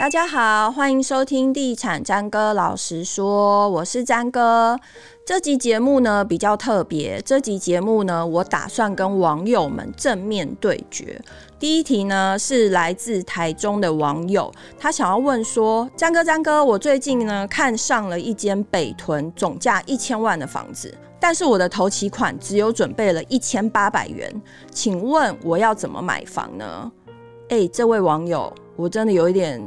大家好，欢迎收听《地产詹哥老实说》，我是詹哥。这集节目呢比较特别，这集节目呢我打算跟网友们正面对决。第一题呢是来自台中的网友，他想要问说：詹哥，詹哥，我最近呢看上了一间北屯总价一千万的房子，但是我的头期款只有准备了一千八百元，请问我要怎么买房呢？哎，这位网友，我真的有一点。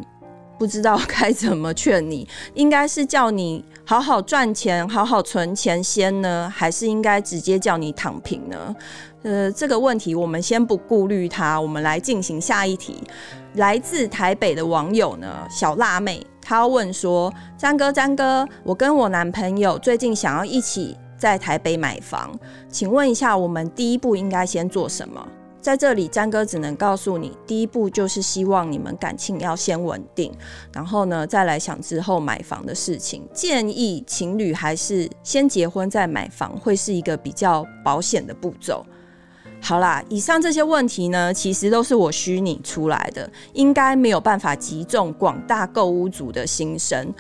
不知道该怎么劝你，应该是叫你好好赚钱、好好存钱先呢，还是应该直接叫你躺平呢？呃，这个问题我们先不顾虑它，我们来进行下一题。来自台北的网友呢，小辣妹，她问说：詹哥，詹哥，我跟我男朋友最近想要一起在台北买房，请问一下，我们第一步应该先做什么？在这里，詹哥只能告诉你，第一步就是希望你们感情要先稳定，然后呢，再来想之后买房的事情。建议情侣还是先结婚再买房，会是一个比较保险的步骤。好啦，以上这些问题呢，其实都是我虚拟出来的，应该没有办法击中广大购屋族的心声。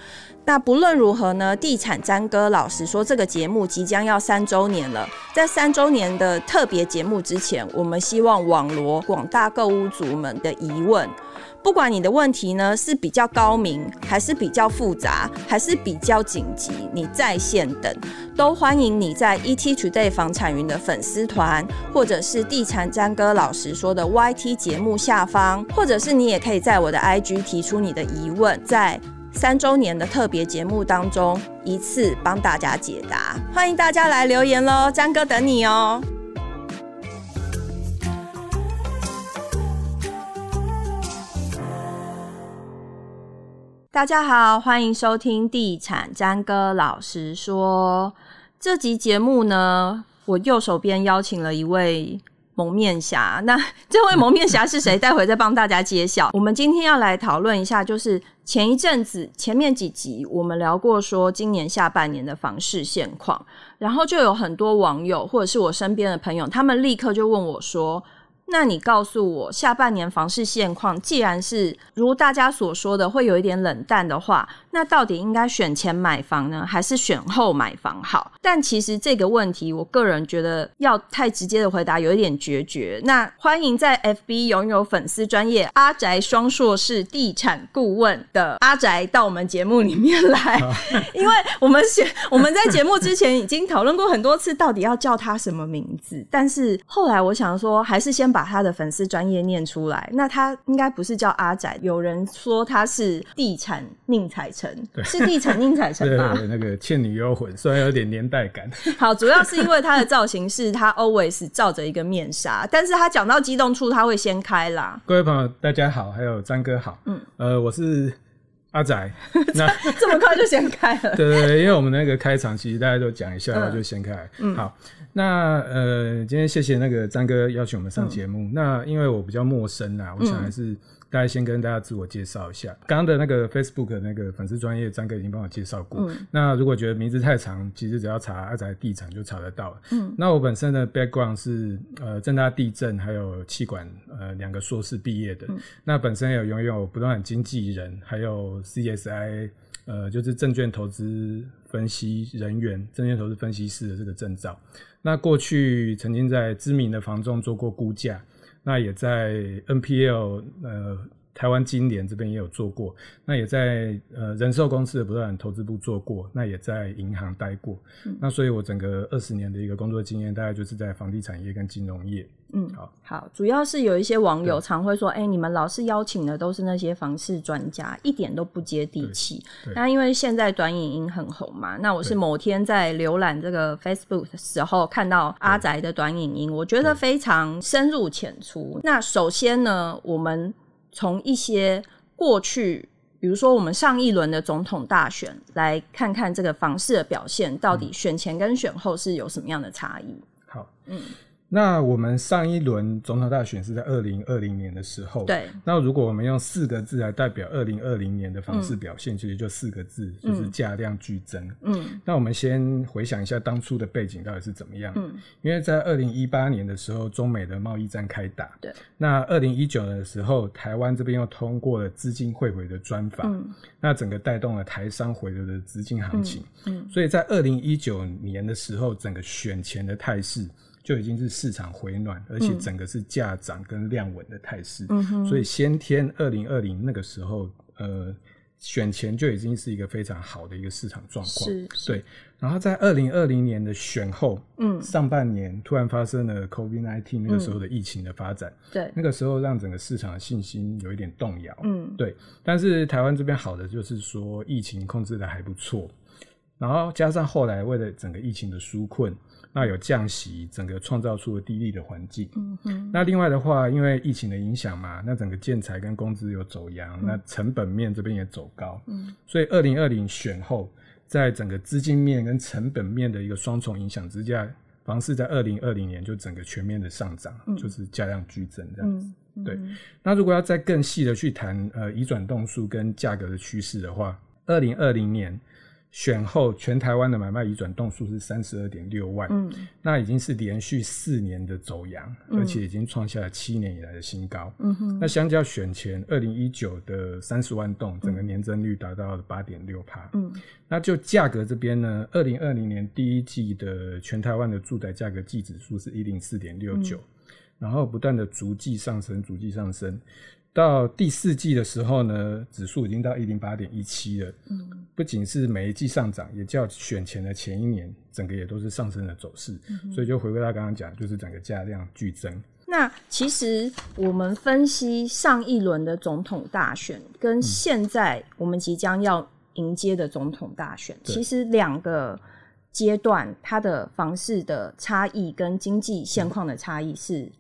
那不论如何呢，地产詹哥老实说，这个节目即将要三周年了。在三周年的特别节目之前，我们希望网罗广大购物族们的疑问。不管你的问题呢是比较高明，还是比较复杂，还是比较紧急，你在线等，都欢迎你在 ETtoday 房产云的粉丝团，或者是地产詹哥老实说的 YT 节目下方，或者是你也可以在我的 IG 提出你的疑问，在。三周年的特别节目当中，一次帮大家解答，欢迎大家来留言喽，詹哥等你哦。大家好，欢迎收听地产詹哥老实说。这集节目呢，我右手边邀请了一位。蒙面侠，那这位蒙面侠是谁？待会再帮大家揭晓。我们今天要来讨论一下，就是前一阵子前面几集我们聊过，说今年下半年的房市现况，然后就有很多网友或者是我身边的朋友，他们立刻就问我说。那你告诉我，下半年房市现况，既然是如大家所说的会有一点冷淡的话，那到底应该选前买房呢，还是选后买房好？但其实这个问题，我个人觉得要太直接的回答有一点决绝。那欢迎在 FB 拥有粉丝专业阿宅双硕士地产顾问的阿宅到我们节目里面来，因为我们选我们在节目之前已经讨论过很多次，到底要叫他什么名字，但是后来我想说，还是先把他的粉丝专业念出来，那他应该不是叫阿仔，有人说他是地产宁采臣，是地产宁采臣吧？对，那个倩女幽魂，虽然有点年代感。好，主要是因为他的造型是他 always 罩着一个面纱，但是他讲到激动处他会先开啦。各位朋友，大家好，还有张哥好，嗯，呃，我是阿仔，那 这么快就先开了？对对对，因为我们那个开场其实大家都讲一下，然后、就先开，嗯，好。那呃，今天谢谢那个张哥邀请我们上节目。嗯、那因为我比较陌生啊，我想还是大家先跟大家自我介绍一下。刚刚、嗯、的那个 Facebook 的那个粉丝专业，张哥已经帮我介绍过。嗯、那如果觉得名字太长，其实只要查阿宅地产就查得到了。嗯。那我本身的 background 是呃正大地震还有气管呃两个硕士毕业的。嗯、那本身也有拥有不动产经纪人还有 CSI 呃就是证券投资分析人员、证券投资分析师的这个证照。那过去曾经在知名的房仲做过估价，那也在 NPL 呃台湾金联这边也有做过，那也在呃人寿公司的不动产投资部做过，那也在银行待过，嗯、那所以我整个二十年的一个工作经验，大概就是在房地产业跟金融业。嗯，好，好，主要是有一些网友常会说，哎、欸，你们老是邀请的都是那些房市专家，一点都不接地气。那因为现在短影音很红嘛，那我是某天在浏览这个 Facebook 的时候看到阿宅的短影音，我觉得非常深入浅出。那首先呢，我们从一些过去，比如说我们上一轮的总统大选，来看看这个房市的表现，到底选前跟选后是有什么样的差异？好，嗯。那我们上一轮总统大选是在二零二零年的时候，对。那如果我们用四个字来代表二零二零年的方式表现，嗯、其实就四个字，就是价量剧增。嗯。那我们先回想一下当初的背景到底是怎么样？嗯。因为在二零一八年的时候，中美的贸易战开打。对。那二零一九年的时候，台湾这边又通过了资金汇回的专法，嗯。那整个带动了台商回流的资金行情。嗯。嗯，所以在二零一九年的时候，整个选前的态势。就已经是市场回暖，而且整个是价涨跟量稳的态势，嗯，所以先天二零二零那个时候，呃，选前就已经是一个非常好的一个市场状况，对。然后在二零二零年的选后，嗯，上半年突然发生了 COVID-19 那个时候的疫情的发展，嗯，对，那个时候让整个市场的信心有一点动摇，嗯，对。但是台湾这边好的就是说疫情控制的还不错，然后加上后来为了整个疫情的纾困。那有降息，整个创造出了低利的环境。嗯哼。那另外的话，因为疫情的影响嘛，那整个建材跟工资有走扬，嗯，那成本面这边也走高。嗯。所以二零二零选后，在整个资金面跟成本面的一个双重影响之下，房市在二零二零年就整个全面的上涨，嗯，就是价量剧增这样子。嗯。对。那如果要再更细的去谈呃移转动数跟价格的趋势的话，二零二零年。选后，全台湾的买卖移转栋数是三十二点六万，嗯，那已经是连续四年的走阳，嗯，而且已经创下了七年以来的新高。嗯哼，那相较选前二零一九的三十万栋，整个年增率达到了八点六趴。嗯，那就价格这边呢，二零二零年第一季的全台湾的住宅价格季指数是一零四点六九，然后不断的逐季上升，逐季上升。到第四季的时候呢，指数已经到一零八点一七了。嗯，不仅是每一季上涨，也较选前的前一年，整个也都是上升的走势。嗯。所以就回归到刚刚讲，就是整个价量剧增。那其实我们分析上一轮的总统大选，跟现在我们即将要迎接的总统大选，嗯、其实两个阶段它的房市的差异跟经济现况的差异是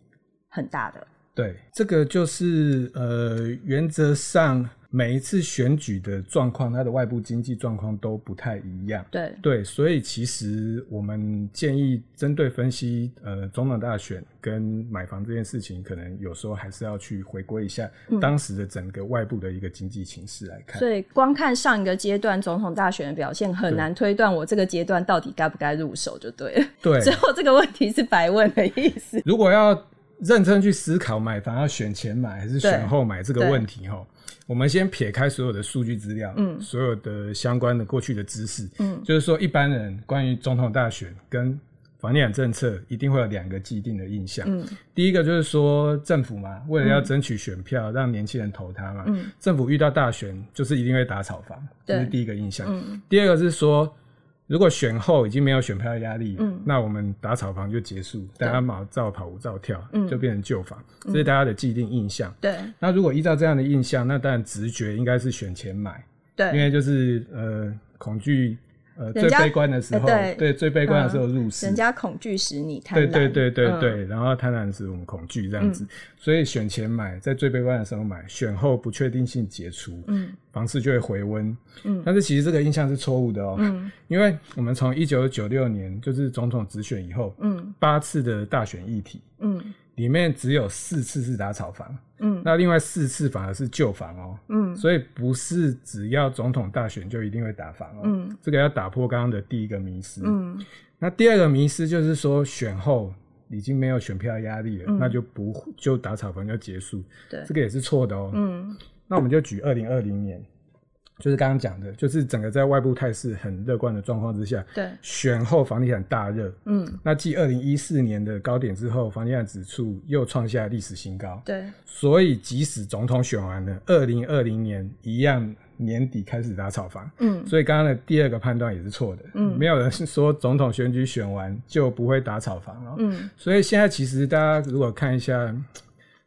很大的。对，这个就是呃，原则上每一次选举的状况，它的外部经济状况都不太一样。对对，所以其实我们建议针对分析呃总统大选跟买房这件事情，可能有时候还是要去回归一下当时的整个外部的一个经济形势来看。嗯。所以光看上一个阶段总统大选的表现，很难推断我这个阶段到底该不该入手，就对了。对，最后这个问题是白问的意思。如果要。认真去思考买房要选前买还是选后买这个问题吼，我们先撇开所有的数据资料，嗯，所有的相关的过去的知识，嗯，就是说一般人关于总统大选跟房地产政策一定会有两个既定的印象，嗯，第一个就是说政府嘛，为了要争取选票，让年轻人投他嘛，嗯，政府遇到大选就是一定会打炒房，这是第一个印象，嗯，第二个是说。如果选后已经没有选票压力，嗯，那我们打草房就结束，大家马照跑，舞照跳，嗯，就变成旧房，这是大家的既定印象。对，那如果依照这样的印象，那当然直觉应该是选前买，对，因为就是呃恐惧。呃，最悲观的时候，欸、对，对最悲观的时候入市，人家恐惧使你贪婪，对对对对对，嗯、然后贪婪使我们恐惧这样子，嗯、所以选前买，在最悲观的时候买，选后不确定性解除，嗯，房市就会回温，嗯，但是其实这个印象是错误的哦，嗯，因为我们从一九九六年就是总统直选以后，嗯，八次的大选议题，嗯。里面只有四次是打草房，嗯，那另外四次反而是旧房哦，嗯，所以不是只要总统大选就一定会打房哦，嗯，这个要打破刚刚的第一个迷思，嗯，那第二个迷思就是说选后已经没有选票压力了，嗯，那就不就打草房就结束，对，这个也是错的哦，嗯，那我们就举二零二零年。就是刚刚讲的，就是整个在外部态势很乐观的状况之下，对，选后房地产大热，嗯，那继二零一四年的高点之后，房地产指数又创下历史新高，对，所以即使总统选完了，二零二零年一样年底开始打炒房，嗯，所以刚刚的第二个判断也是错的，嗯，没有人是说总统选举选完就不会打炒房了，嗯，所以现在其实大家如果看一下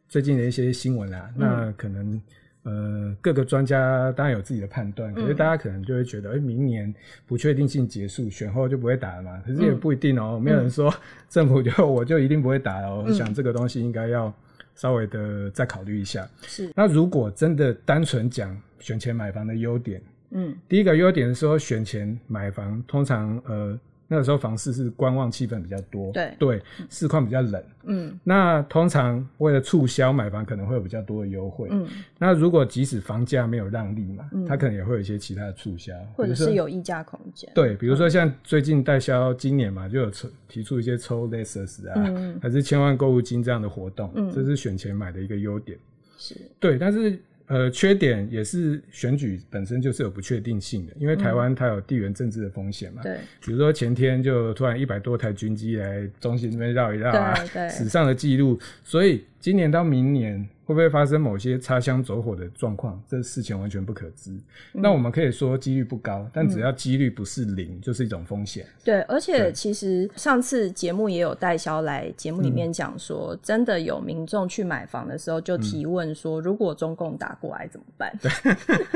最近的一些新闻啊，那可能。呃，各个专家当然有自己的判断，可是大家可能就会觉得，哎、嗯欸，明年不确定性结束，选后就不会打了嘛？可是也不一定哦、喔，嗯、没有人说 政府就我就一定不会打了、喔。嗯、我想这个东西应该要稍微的再考虑一下。是，那如果真的单纯讲选前买房的优点，嗯，第一个优点是说选前买房通常呃那个时候房市是观望气氛比较多，对对，市况比较冷。嗯，那通常为了促销买房，可能会有比较多的优惠。嗯，那如果即使房价没有让利嘛，嗯，它可能也会有一些其他的促销，或者是有溢价空间。对，比如说像最近代销今年嘛，就有抽提出一些抽 Lexus 啊，嗯，还是千万购物金这样的活动，嗯，这是选前买的一个优点。是，对，但是。呃，缺点也是选举本身就是有不确定性的，因为台湾它有地缘政治的风险嘛。对、嗯。比如说前天就突然一百多台军机来中心这边绕一绕啊，史上的记录，所以今年到明年。会不会发生某些擦枪走火的状况？这事情完全不可知。嗯、那我们可以说几率不高，但只要几率不是零，嗯、就是一种风险。对，而且其实上次节目也有代销来节目里面讲说，嗯、真的有民众去买房的时候就提问说，嗯、如果中共打过来怎么办？对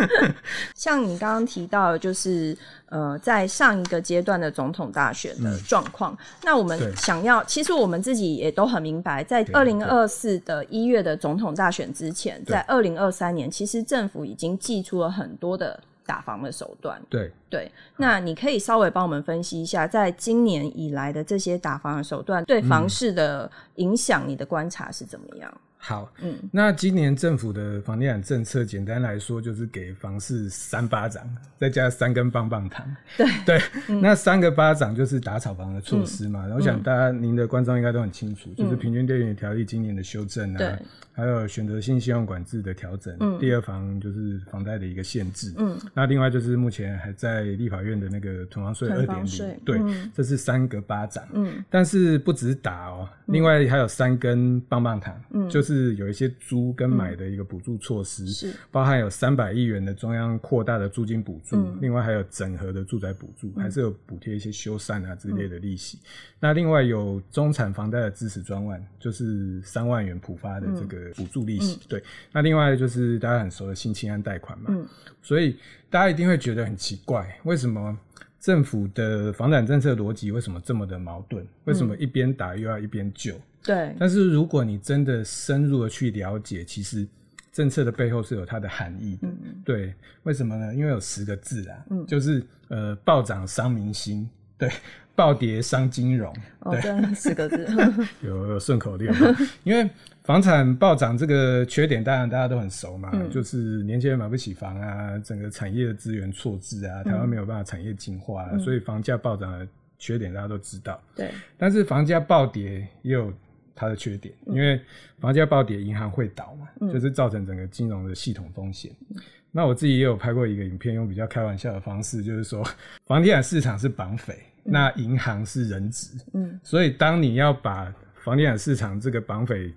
像你刚刚提到的，就是呃，在上一个阶段的总统大选的状况，嗯、那我们想要，其实我们自己也都很明白，在二零二四的一月的总统大选之前，在二零二三年，其实政府已经祭出了很多的打房的手段。对对，那你可以稍微帮我们分析一下，在今年以来的这些打房的手段对房市的影响，你的观察是怎么样？好，嗯，那今年政府的房地产政策，简单来说就是给房市三巴掌，再加三根棒棒糖。对。对，嗯、那三个巴掌就是打炒房的措施嘛。然后、嗯、我想大家您的观众应该都很清楚，嗯、就是平均电源条例今年的修正啊，对。还有选择性信用管制的调整，嗯、第二房就是房贷的一个限制，嗯，那另外就是目前还在立法院的那个囤房税二点零，对，嗯、这是三个巴掌，嗯，但是不止打哦、另外还有三根棒棒糖，嗯，就是。是有一些租跟买的一个补助措施，是、嗯、包含有三百亿元的中央扩大的租金补助，嗯、另外还有整合的住宅补助，嗯、还是有补贴一些修缮啊之类的利息。嗯、那另外有中产房贷的支持专案，就是三万元普发的这个补助利息。嗯、对，那另外就是大家很熟的新青安贷款嘛，嗯、所以大家一定会觉得很奇怪，为什么政府的房产政策逻辑为什么这么的矛盾？为什么一边打又要一边救？对，但是如果你真的深入的去了解，其实政策的背后是有它的含义的。嗯嗯，对，为什么呢？因为有十个字啊，嗯，就是呃，暴涨伤民心，对，暴跌伤金融，哦、对，十个字，有有顺口溜。因为房产暴涨这个缺点，当然大家都很熟嘛，嗯、就是年轻人买不起房啊，整个产业的资源错置啊，台湾没有办法产业进化，啊，嗯、所以房价暴涨的缺点大家都知道。对，但是房价暴跌也有。它的缺点，因为房价暴跌，银行会倒嘛，嗯、就是造成整个金融的系统风险。嗯、那我自己也有拍过一个影片，用比较开玩笑的方式，就是说，房地产市场是绑匪，嗯、那银行是人质。嗯，所以当你要把房地产市场这个绑匪，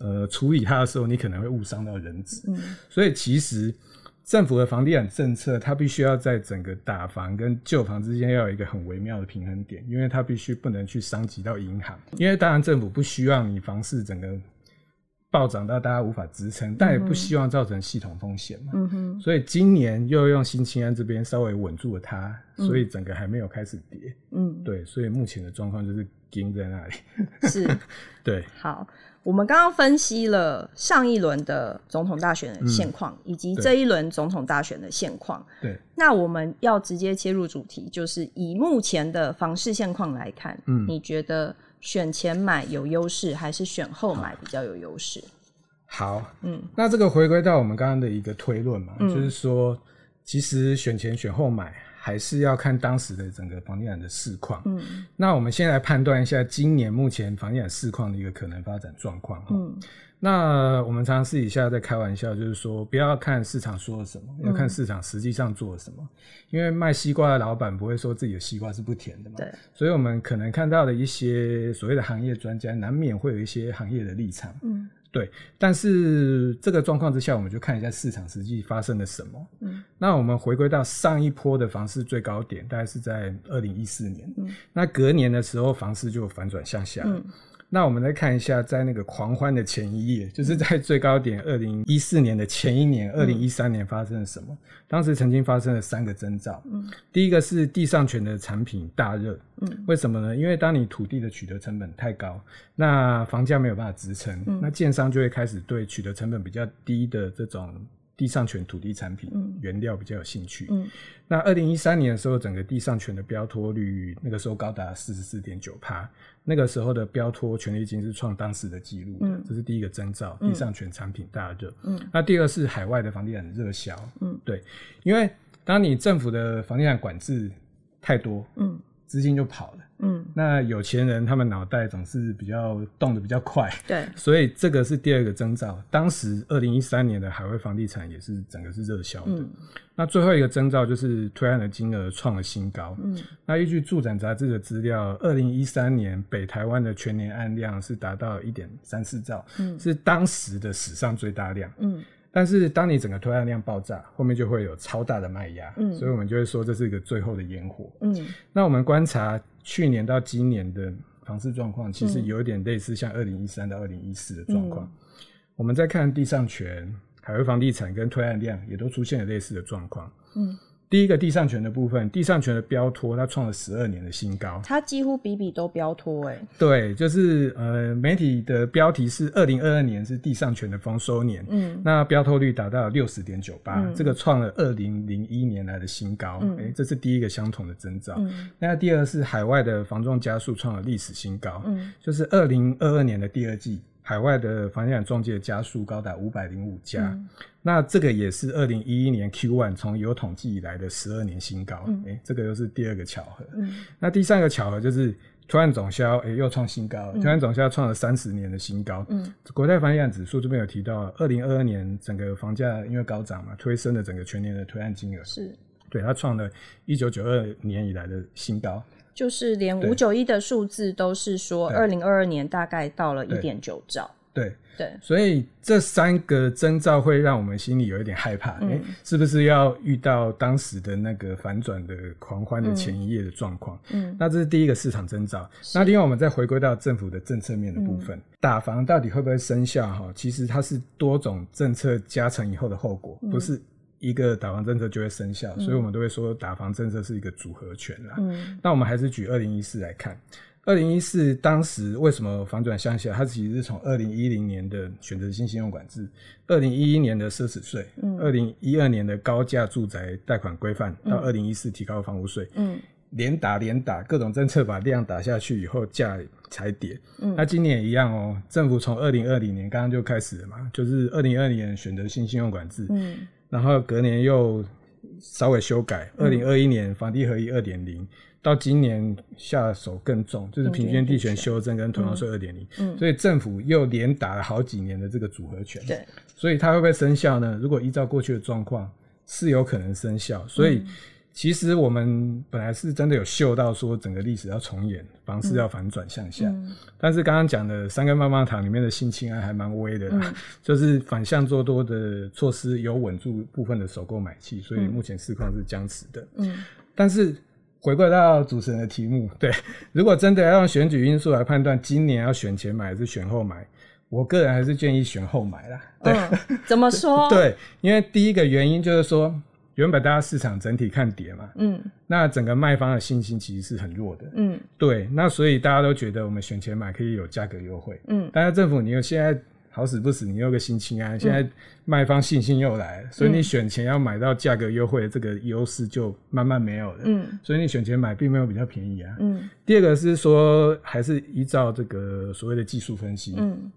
呃，处理它的时候，你可能会误伤到人质。嗯，所以其实。政府的房地产政策，它必须要在整个打房跟旧房之间要有一个很微妙的平衡点，因为它必须不能去伤及到银行。因为当然政府不希望你房市整个暴涨到大家无法支撑，但也不希望造成系统风险嘛。嗯哼。所以今年又用新青安这边稍微稳住了它，所以整个还没有开始跌。嗯。对，所以目前的状况就是盯在那里。是。对。好。我们刚刚分析了上一轮的总统大选的现况，嗯、以及这一轮总统大选的现况。对，那我们要直接切入主题，就是以目前的房市现况来看，嗯，你觉得选前买有优势，还是选后买比较有优势？好，嗯，那这个回归到我们刚刚的一个推论嘛，嗯、就是说，其实选前选后买。还是要看当时的整个房地产的市况。嗯，那我们先来判断一下今年目前房地产市况的一个可能发展状况。嗯，那我们常常私底下在开玩笑，就是说不要看市场说了什么，嗯、要看市场实际上做了什么。因为卖西瓜的老板不会说自己的西瓜是不甜的嘛。对。所以我们可能看到的一些所谓的行业专家，难免会有一些行业的立场。嗯。对，但是这个状况之下，我们就看一下市场实际发生了什么。嗯，那我们回归到上一波的房市最高点，大概是在二零一四年。嗯，那隔年的时候，房市就反转向下。嗯那我们来看一下，在那个狂欢的前一夜，就是在最高点二零一四年的前一年，二零一三年发生了什么？当时曾经发生了三个征兆。嗯，第一个是地上权的产品大热。嗯，为什么呢？因为当你土地的取得成本太高，那房价没有办法支撑，嗯，那建商就会开始对取得成本比较低的这种地上权土地产品原料比较有兴趣。嗯，那二零一三年的时候，整个地上权的标托率那个时候高达四十四点九趴，那个时候的标托权利金是创当时的记录的，嗯，这是第一个征兆，地上权产品大热。嗯，那第二是海外的房地产热销。嗯，对，因为当你政府的房地产管制太多，嗯，资金就跑了。嗯，那有钱人他们脑袋总是比较动得比较快，对，所以这个是第二个征兆。当时二零一三年的海外房地产也是整个是热销的。嗯，那最后一个征兆就是推案的金额创了新高。嗯，那依据住展杂志的资料，二零一三年北台湾的全年案量是达到一点三四兆，嗯，是当时的史上最大量。嗯。但是当你整个推案量爆炸，后面就会有超大的卖压，嗯，所以我们就会说这是一个最后的烟火，嗯。那我们观察去年到今年的房市状况，其实有一点类似像二零一三到二零一四的状况。嗯。我们在看地上权、海外房地产跟推案量，也都出现了类似的状况，嗯。第一个地上权的部分，地上权的标托，它创了十二年的新高。它几乎比比都标托，哎。对，就是呃，媒体的标题是二零二二年是地上权的丰收年，嗯，那标托率达到六十点九八，这个创了二零零一年来的新高，哎、嗯欸，这是第一个相同的征兆。嗯，那第二是海外的房仲加速创了历史新高，嗯，就是二零二二年的第二季。海外的房地产中介家数高达五百零五家，嗯，那这个也是二零一一年 Q one 从有统计以来的十二年新高。哎，嗯欸，这个又是第二个巧合。嗯，那第三个巧合就是推案总销，哎，欸，又创新高，推案总销创了三十年的新高。嗯，国泰房地产指数这边有提到，二零二二年整个房价因为高涨嘛，推升了整个全年的推案金额。是，对，它创了一九九二年以来的新高。就是连五九一的数字都是说，二零二二年大概到了一点九兆。对对，所以这三个征兆会让我们心里有一点害怕，嗯欸、是不是要遇到当时的那个反转的狂欢的前一夜的状况？嗯，那这是第一个市场征兆。那另外我们再回归到政府的政策面的部分，嗯、打房到底会不会生效？哈，其实它是多种政策加成以后的后果，不是。一个打房政策就会生效，嗯，所以我们都会说打房政策是一个组合拳啦。嗯，那我们还是举二零一四来看，二零一四当时为什么反转向下？它其实是从二零一零年的选择性信用管制，二零一一年的奢侈税，嗯，二零一二年的高价住宅贷款规范，到二零一四提高房屋税，嗯，连打连打，各种政策把量打下去以后，价才跌。嗯，那今年也一样哦，政府从二零二零年刚刚就开始了嘛，就是二零二零年选择性信用管制，嗯。然后隔年又稍微修改，二零二一年房地合一二点零，到今年下手更重，就是平均地权修正跟囤房税二点零，所以政府又连打了好几年的这个组合拳，对，所以它会不会生效呢？如果依照过去的状况，是有可能生效，所以。其实我们本来是真的有嗅到说整个历史要重演，房市要反转向下。嗯、但是刚刚讲的三根棒棒糖里面的性侵案还蛮微的啦，嗯、就是反向做多的措施有稳住部分的首购买气，所以目前市况是僵持的。嗯，但是回归到主持人的题目，对，如果真的要用选举因素来判断今年要选前买还是选后买，我个人还是建议选后买啦。对，嗯、怎么说？对，因为第一个原因就是说。原本大家市场整体看跌嘛，嗯，那整个卖方的信心其实是很弱的，嗯，对，那所以大家都觉得我们选前买可以有价格优惠，嗯，但是政府你又现在好死不死，你又个新青安，现在卖方信心又来了，所以你选前要买到价格优惠的这个优势就慢慢没有了，嗯，所以你选前买并没有比较便宜啊，嗯，第二个是说还是依照这个所谓的技术分析，嗯。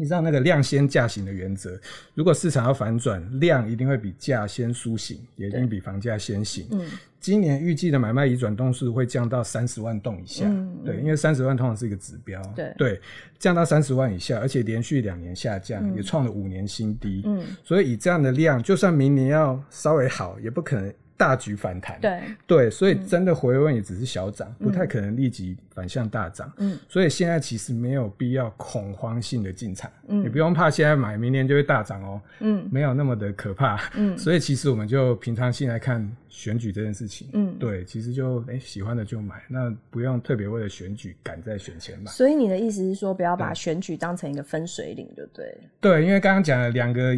你知道那个量先价行的原则，如果市场要反转，量一定会比价先苏醒，也一定比房价先行。嗯，今年预计的买卖移转栋数会降到三十万栋以下。嗯，对，因为三十万通常是一个指标。对对，降到三十万以下，而且连续两年下降，嗯、也创了五年新低。嗯，所以以这样的量，就算明年要稍微好，也不可能。大举反弹，对对，所以真的回温也只是小涨，嗯，不太可能立即反向大涨。嗯，所以现在其实没有必要恐慌性的进场，嗯，你不用怕现在买，明年就会大涨哦。嗯，没有那么的可怕。嗯，所以其实我们就平常心来看选举这件事情。嗯，对，其实就哎、欸、喜欢的就买，那不用特别为了选举赶在选前买。所以你的意思是说，不要把选举当成一个分水岭，就对。对，因为刚刚讲了两个。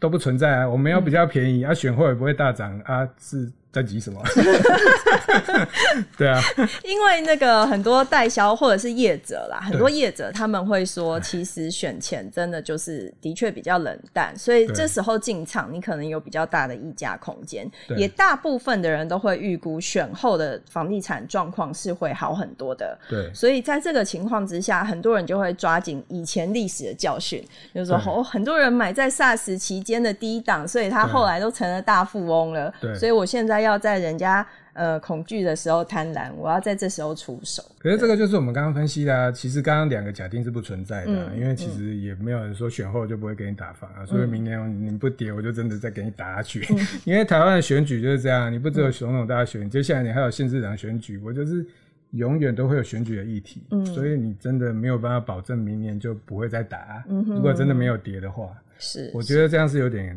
都不存在啊，我们要比较便宜，嗯、啊，选货也不会大涨啊，是在急什么？对啊，因为那个很多代销或者是业者啦，很多业者他们会说，其实选前真的就是的确比较冷淡，所以这时候进场你可能有比较大的溢价空间。也大部分的人都会预估选后的房地产状况是会好很多的。对，所以在这个情况之下，很多人就会抓紧以前历史的教训，就是说哦，很多人买在 SARS 期间的低档，所以他后来都成了大富翁了。对，所以我现在。要在人家呃恐惧的时候贪婪，我要在这时候出手。可是这个就是我们刚刚分析的啊，其实刚刚两个假定是不存在的啊，嗯，因为其实也没有人说选后就不会给你打房啊，嗯，所以明年你不跌，我就真的再给你打下去。嗯，因为台湾的选举就是这样，你不只有总统大选，接下来你还有县市长选举，我就是永远都会有选举的议题，嗯，所以你真的没有办法保证明年就不会再打啊。嗯，如果真的没有跌的话，是，我觉得这样是有点。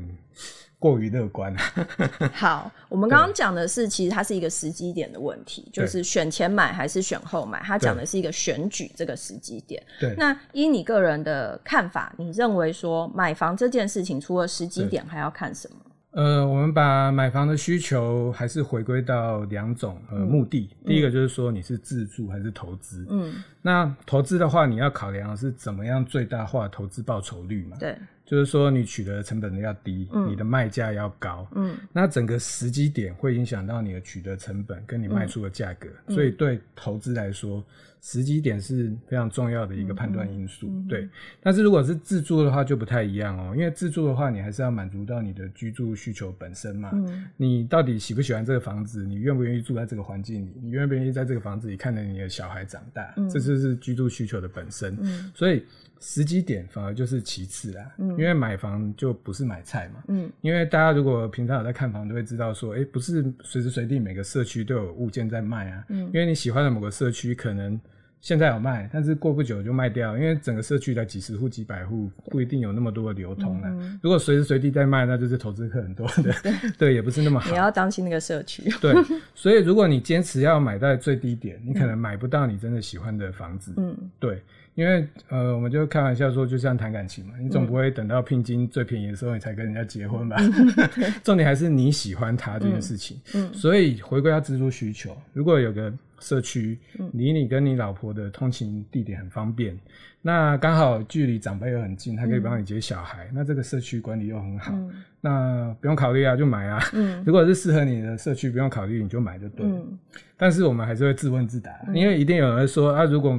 过于乐观。好，我们刚刚讲的是，其实它是一个时机点的问题，就是选前买还是选后买，它讲的是一个选举这个时机点。对，那依你个人的看法，你认为说买房这件事情，除了时机点，还要看什么？呃，我们把买房的需求还是回归到两种呃目的，嗯，第一个就是说你是自住还是投资。嗯，那投资的话，你要考量的是怎么样最大化投资报酬率嘛？对。就是说，你取得的成本要低，嗯、你的卖价要高，嗯，那整个时机点会影响到你的取得成本跟你卖出的价格，嗯，所以对投资来说，时机点是非常重要的一个判断因素，嗯，对。但是如果是自住的话，就不太一样哦，因为自住的话，你还是要满足到你的居住需求本身嘛，嗯，你到底喜不喜欢这个房子？你愿不愿意住在这个环境里？你愿不愿意在这个房子里看着你的小孩长大？嗯，这就是居住需求的本身，嗯，所以。时机点反而就是其次啦，嗯，因为买房就不是买菜嘛，嗯，因为大家如果平常有在看房，都会知道说，哎、欸，不是随时随地每个社区都有物件在卖啊，嗯，因为你喜欢的某个社区可能现在有卖，但是过不久就卖掉，因为整个社区的几十户、几百户不一定有那么多的流通啊。嗯、如果随时随地在卖，那就是投资客很多的，對，对，也不是那么好。你要当心那个社区。对，所以如果你坚持要买在最低点，你可能买不到你真的喜欢的房子，嗯，对。因为呃，我们就开玩笑说，就像谈感情嘛，你总不会等到聘金最便宜的时候，你才跟人家结婚吧？嗯、重点还是你喜欢他这件事情。嗯，嗯，所以回归到自住需求，如果有个社区离你跟你老婆的通勤地点很方便，那刚好距离长辈又很近，他可以帮你接小孩，嗯、那这个社区管理又很好，嗯、那不用考虑啊，就买啊。嗯，如果是适合你的社区，不用考虑你就买就对了。嗯，但是我们还是会自问自答，因为一定有人会说啊，如果。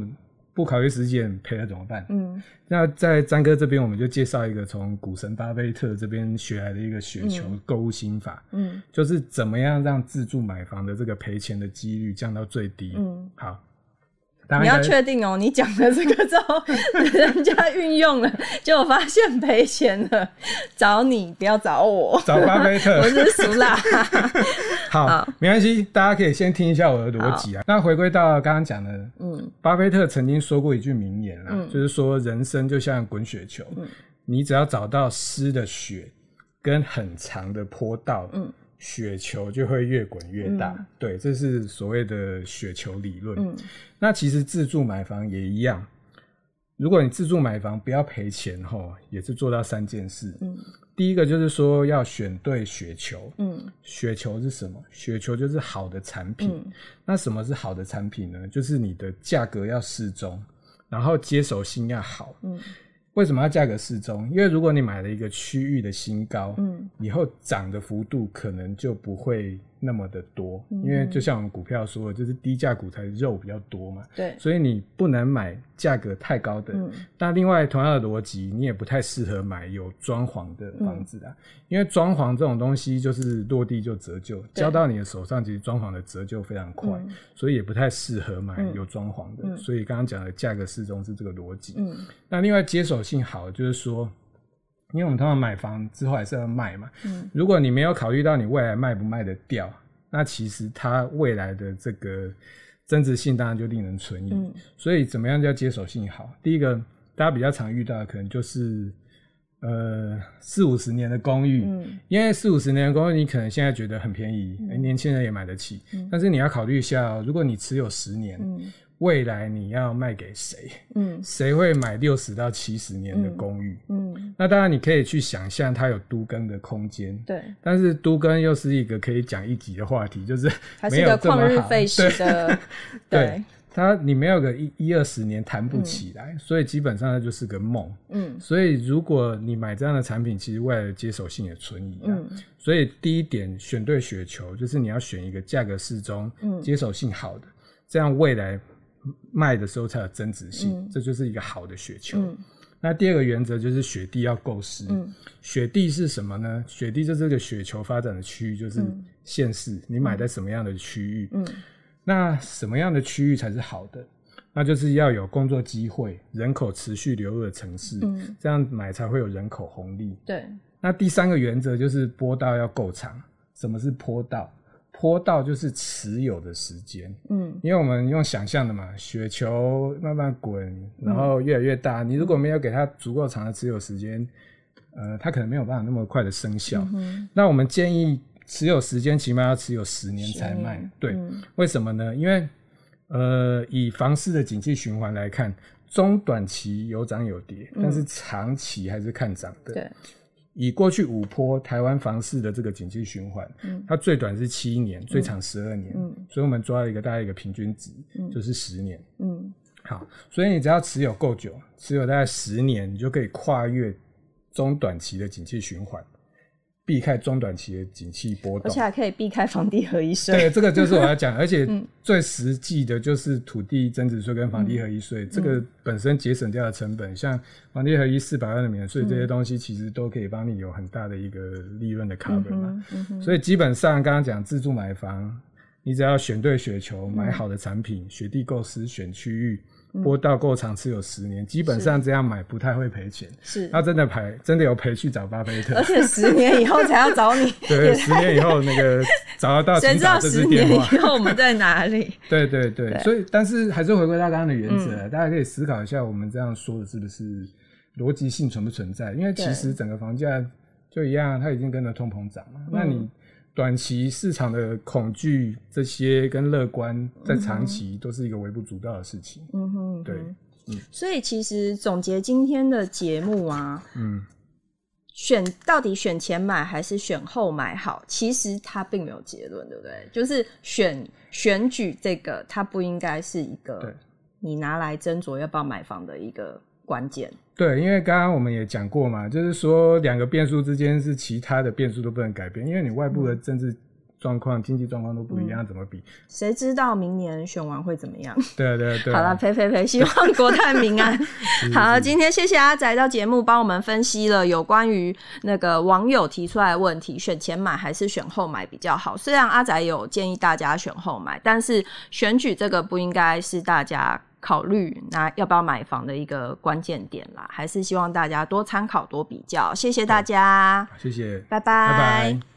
不考虑时间赔了怎么办？嗯，那在詹哥这边，我们就介绍一个从股神巴菲特这边学来的一个雪球购物心法。嗯，就是怎么样让自住买房的这个赔钱的几率降到最低。嗯，好。你要确定哦，你讲了这个之后，人家运用了，结果发现赔钱了，找你不要找我，找巴菲特，我是苏拉。好，好，没关系，大家可以先听一下我的逻辑啊。那回归到刚刚讲的，嗯，巴菲特曾经说过一句名言啊，嗯，就是说人生就像滚雪球，嗯，你只要找到湿的雪跟很长的坡道，嗯。雪球就会越滚越大，嗯，对，这是所谓的雪球理论。嗯，那其实自住买房也一样，如果你自住买房不要赔钱吼，也是做到三件事。嗯，第一个就是说要选对雪球。嗯，雪球是什么？雪球就是好的产品。嗯，那什么是好的产品呢？就是你的价格要适中，然后接手性要好。嗯。为什么要价格适中？因为如果你买了一个区域的新高，嗯，以后涨的幅度可能就不会那么的多，嗯，因为就像我们股票说的，就是低价股才肉比较多嘛。对，所以你不能买价格太高的。嗯，但另外同样的逻辑，你也不太适合买有装潢的房子啊，嗯，因为装潢这种东西就是落地就折旧，交到你的手上，其实装潢的折旧非常快，嗯，所以也不太适合买有装潢的。嗯，所以刚刚讲的价格适中是这个逻辑。嗯，那另外接手性好，就是说。因为我们通常买房之后还是要卖嘛，嗯，如果你没有考虑到你未来卖不卖得掉，那其实它未来的这个增值性当然就令人存疑。嗯，所以怎么样叫接手性好？第一个大家比较常遇到的可能就是呃四五十年的公寓，嗯，因为四五十年的公寓你可能现在觉得很便宜，嗯，年轻人也买得起，嗯，但是你要考虑一下哦，如果你持有十年，嗯未来你要卖给谁？嗯，谁会买六十到七十年的公寓？嗯，嗯，那当然你可以去想象它有都更的空间，对。但是都更又是一个可以讲一集的话题，就是还是一个旷日费时的，对。对它你没有个一一二十年谈不起来，嗯，所以基本上它就是个梦。嗯，所以如果你买这样的产品，其实未来的接手性也存疑。嗯，所以第一点选对雪球，就是你要选一个价格适中、嗯，接手性好的，这样未来卖的时候才有增值性，嗯，这就是一个好的雪球。嗯，那第二个原则就是雪地要够湿。嗯，雪地是什么呢？雪地就是这个雪球发展的区域，就是县市，你买在什么样的区域？嗯。嗯那什么样的区域才是好的？那就是要有工作机会、人口持续流入的城市，嗯，这样买才会有人口红利。对。那第三个原则就是坡道要够长。什么是坡道？坡道就是持有的时间。嗯，因为我们用想象的嘛，雪球慢慢滚，然后越来越大。嗯，你如果没有给它足够长的持有时间，呃，它可能没有办法那么快的生效。嗯，那我们建议。持有时间起码要持有十年才卖，对、嗯，为什么呢？因为呃，以房市的景气循环来看，中短期有涨有跌，嗯，但是长期还是看涨的。对，以过去五波台湾房市的这个景气循环，嗯，它最短是七年，嗯，最长十二年，嗯，所以我们抓了一个大概一个平均值，嗯，就是十年，嗯，好，所以你只要持有够久，持有大概十年，你就可以跨越中短期的景气循环。避开中短期的景气波动，而且还可以避开房地合一税。对，这个就是我要讲，而且最实际的就是土地增值税跟房地合一税，嗯，这个本身节省掉的成本，嗯，像房地合一四百万的免税，这些东西其实都可以帮你有很大的一个利润的 cover 嘛。所以基本上刚刚讲自住买房，你只要选对雪球，买好的产品，雪地构思，选区域。坡道够长，持有十年，基本上这样买不太会赔钱。是，他真的赔，真的有赔去找巴菲特。而且十年以后才要找你。对，十年以后那个 找得到，谁知道十年以后我们在哪里？对对对，对，所以但是还是回归到刚刚的原则，嗯，大家可以思考一下，我们这样说的是不是逻辑性存不存在？因为其实整个房价就一样，它已经跟着通膨涨了，那你。短期市场的恐惧这些跟乐观，在长期都是一个微不足道的事情。嗯哼，对，嗯。所以其实总结今天的节目啊，嗯，选到底选前买还是选后买好？其实它并没有结论，对不对？就是选选举这个，它不应该是一个你拿来斟酌要不要买房的一个关键。对，因为刚刚我们也讲过嘛，就是说两个变数之间是其他的变数都不能改变，因为你外部的政治状况、嗯、经济状况都不一样，怎么比？谁知道明年选完会怎么样？对对对。好了，呸呸呸！希望国泰民安。好，今天谢谢阿宅到节目帮我们分析了有关于那个网友提出来的问题，选前买还是选后买比较好？虽然阿宅有建议大家选后买，但是选举这个不应该是大家。考虑那要不要买房的一个关键点啦，还是希望大家多参考多比较。谢谢大家，谢谢，拜拜。拜拜。